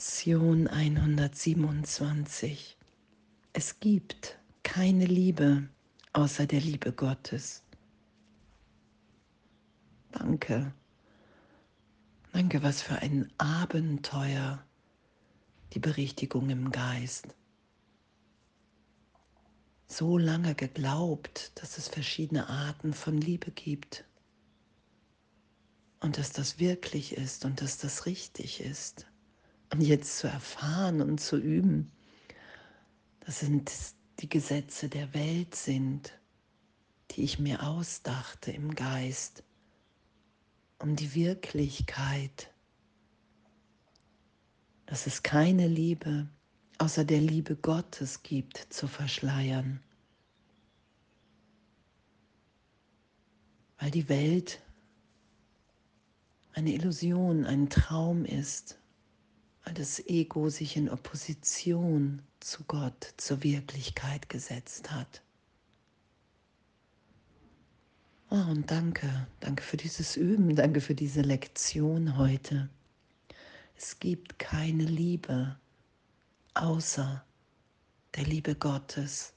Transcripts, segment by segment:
Lektion 127. Es gibt keine Liebe außer der Liebe Gottes. Danke. Danke, was für ein Abenteuer die Berichtigung im Geist. So lange geglaubt, dass es verschiedene Arten von Liebe gibt und dass das wirklich ist und dass das richtig ist. Jetzt zu erfahren und zu üben, dass es die Gesetze der Welt sind, die ich mir ausdachte im Geist, um die Wirklichkeit, dass es keine Liebe außer der Liebe Gottes gibt, zu verschleiern. Weil die Welt eine Illusion, ein Traum ist, weil das Ego sich in Opposition zu Gott, zur Wirklichkeit gesetzt hat. Oh, und danke, danke für dieses Üben, danke für diese Lektion heute. Es gibt keine Liebe außer der Liebe Gottes.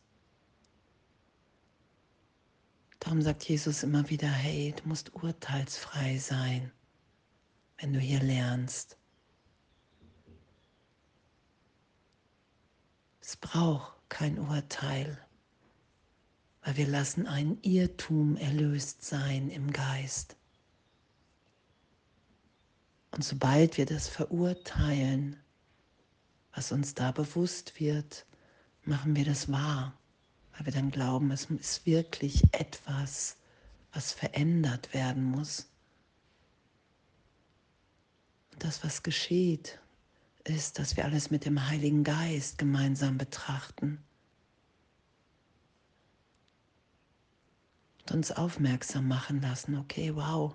Darum sagt Jesus immer wieder, hey, du musst urteilsfrei sein wenn du hier lernst. Es braucht kein Urteil, weil wir lassen ein Irrtum erlöst sein im Geist. Und sobald wir das verurteilen, was uns da bewusst wird, machen wir das wahr, weil wir dann glauben, es ist wirklich etwas, was verändert werden muss. Das, was geschieht, ist, dass wir alles mit dem Heiligen Geist gemeinsam betrachten. Und uns aufmerksam machen lassen, okay, wow,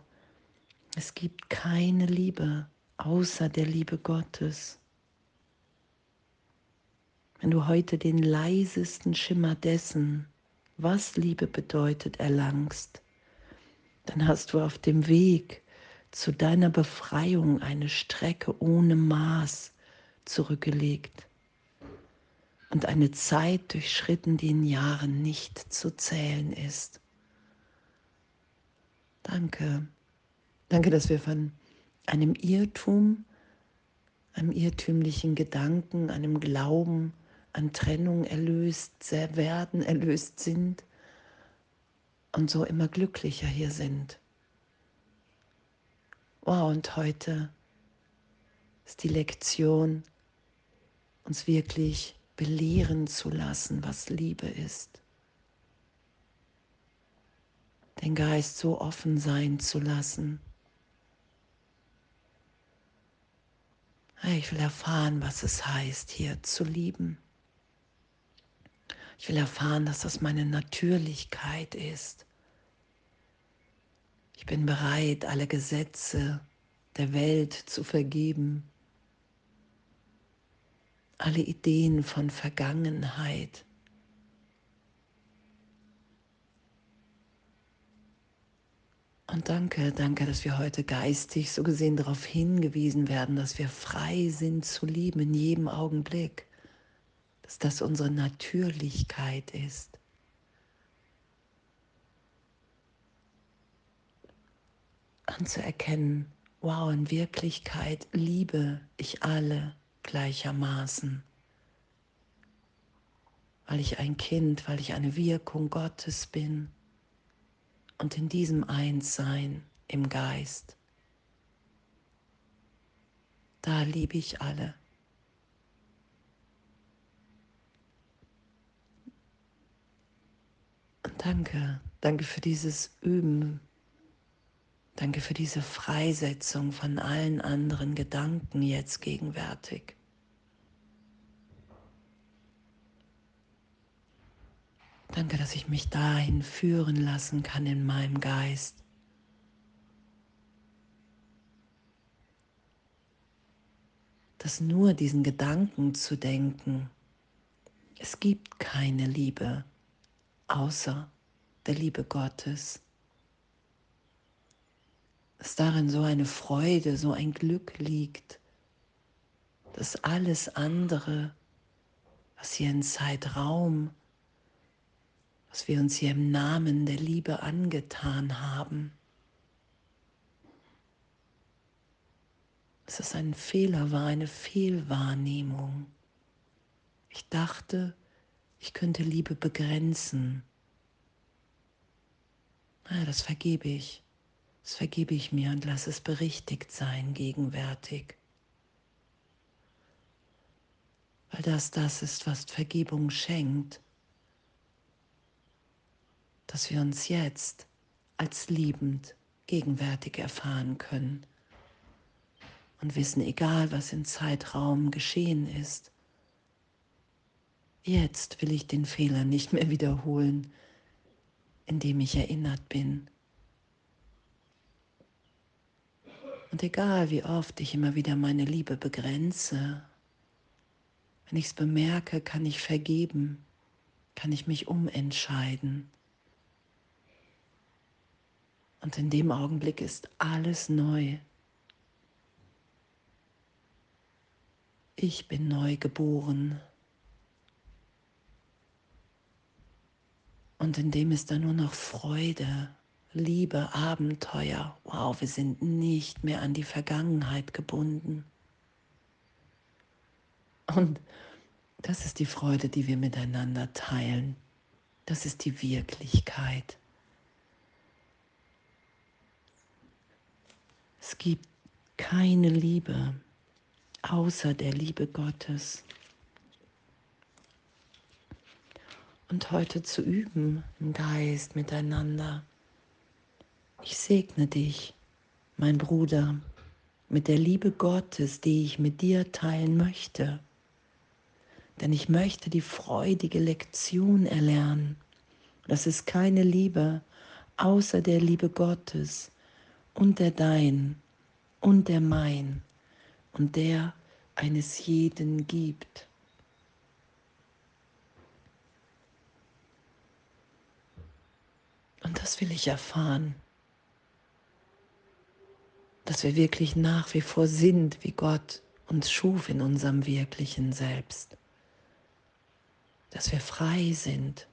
es gibt keine Liebe außer der Liebe Gottes. Wenn du heute den leisesten Schimmer dessen, was Liebe bedeutet, erlangst, dann hast du auf dem Weg zu deiner Befreiung eine Strecke ohne Maß zurückgelegt und eine Zeit durchschritten, die in Jahren nicht zu zählen ist. Danke. Danke, dass wir von einem Irrtum, einem irrtümlichen Gedanken, einem Glauben an Trennung erlöst werden, erlöst sind und so immer glücklicher hier sind. Wow, und heute ist die Lektion, uns wirklich belehren zu lassen, was Liebe ist. Den Geist so offen sein zu lassen. Ich will erfahren, was es heißt, hier zu lieben. Ich will erfahren, dass das meine Natürlichkeit ist. Ich bin bereit, alle Gesetze der Welt zu vergeben, alle Ideen von Vergangenheit. Und danke, danke, dass wir heute geistig so gesehen darauf hingewiesen werden, dass wir frei sind zu lieben in jedem Augenblick, dass das unsere Natürlichkeit ist. anzuerkennen, wow, in Wirklichkeit liebe ich alle gleichermaßen, weil ich ein Kind, weil ich eine Wirkung Gottes bin. Und in diesem Einssein im Geist, da liebe ich alle. Und danke, danke für dieses Üben. Danke für diese Freisetzung von allen anderen Gedanken jetzt gegenwärtig. Danke, dass ich mich dahin führen lassen kann in meinem Geist. Dass nur diesen Gedanken zu denken, es gibt keine Liebe außer der Liebe Gottes dass darin so eine Freude, so ein Glück liegt, dass alles andere, was hier in Zeitraum, was wir uns hier im Namen der Liebe angetan haben, dass es ein Fehler war, eine Fehlwahrnehmung. Ich dachte, ich könnte Liebe begrenzen. Ja, das vergebe ich. Das vergebe ich mir und lasse es berichtigt sein gegenwärtig. Weil das das ist, was Vergebung schenkt. Dass wir uns jetzt als liebend gegenwärtig erfahren können und wissen, egal was im Zeitraum geschehen ist, jetzt will ich den Fehler nicht mehr wiederholen, indem ich erinnert bin. Und egal wie oft ich immer wieder meine Liebe begrenze, wenn ich es bemerke, kann ich vergeben, kann ich mich umentscheiden. Und in dem Augenblick ist alles neu. Ich bin neu geboren. Und in dem ist da nur noch Freude, Liebe, Abenteuer. Wow, wir sind nicht mehr an die Vergangenheit gebunden. Und das ist die Freude, die wir miteinander teilen. Das ist die Wirklichkeit. Es gibt keine Liebe, außer der Liebe Gottes. Und heute zu üben im Geist miteinander. Ich segne dich, mein Bruder, mit der Liebe Gottes, die ich mit dir teilen möchte. Denn ich möchte die freudige Lektion erlernen, dass es keine Liebe außer der Liebe Gottes und der Dein und der Mein und der eines jeden gibt. Und das will ich erfahren, dass wir wirklich nach wie vor sind, wie Gott uns schuf in unserem wirklichen Selbst, dass wir frei sind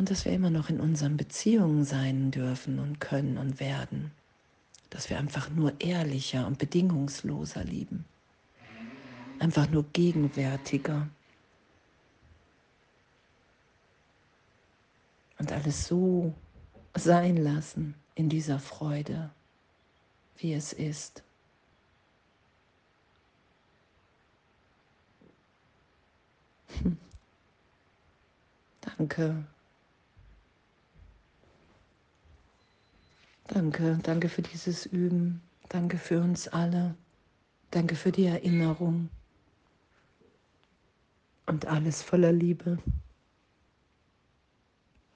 und dass wir immer noch in unseren Beziehungen sein dürfen und können und werden dass wir einfach nur ehrlicher und bedingungsloser lieben. Einfach nur gegenwärtiger. Und alles so sein lassen in dieser Freude, wie es ist. Danke. Danke, danke für dieses Üben. Danke für uns alle. Danke für die Erinnerung. Und alles voller Liebe.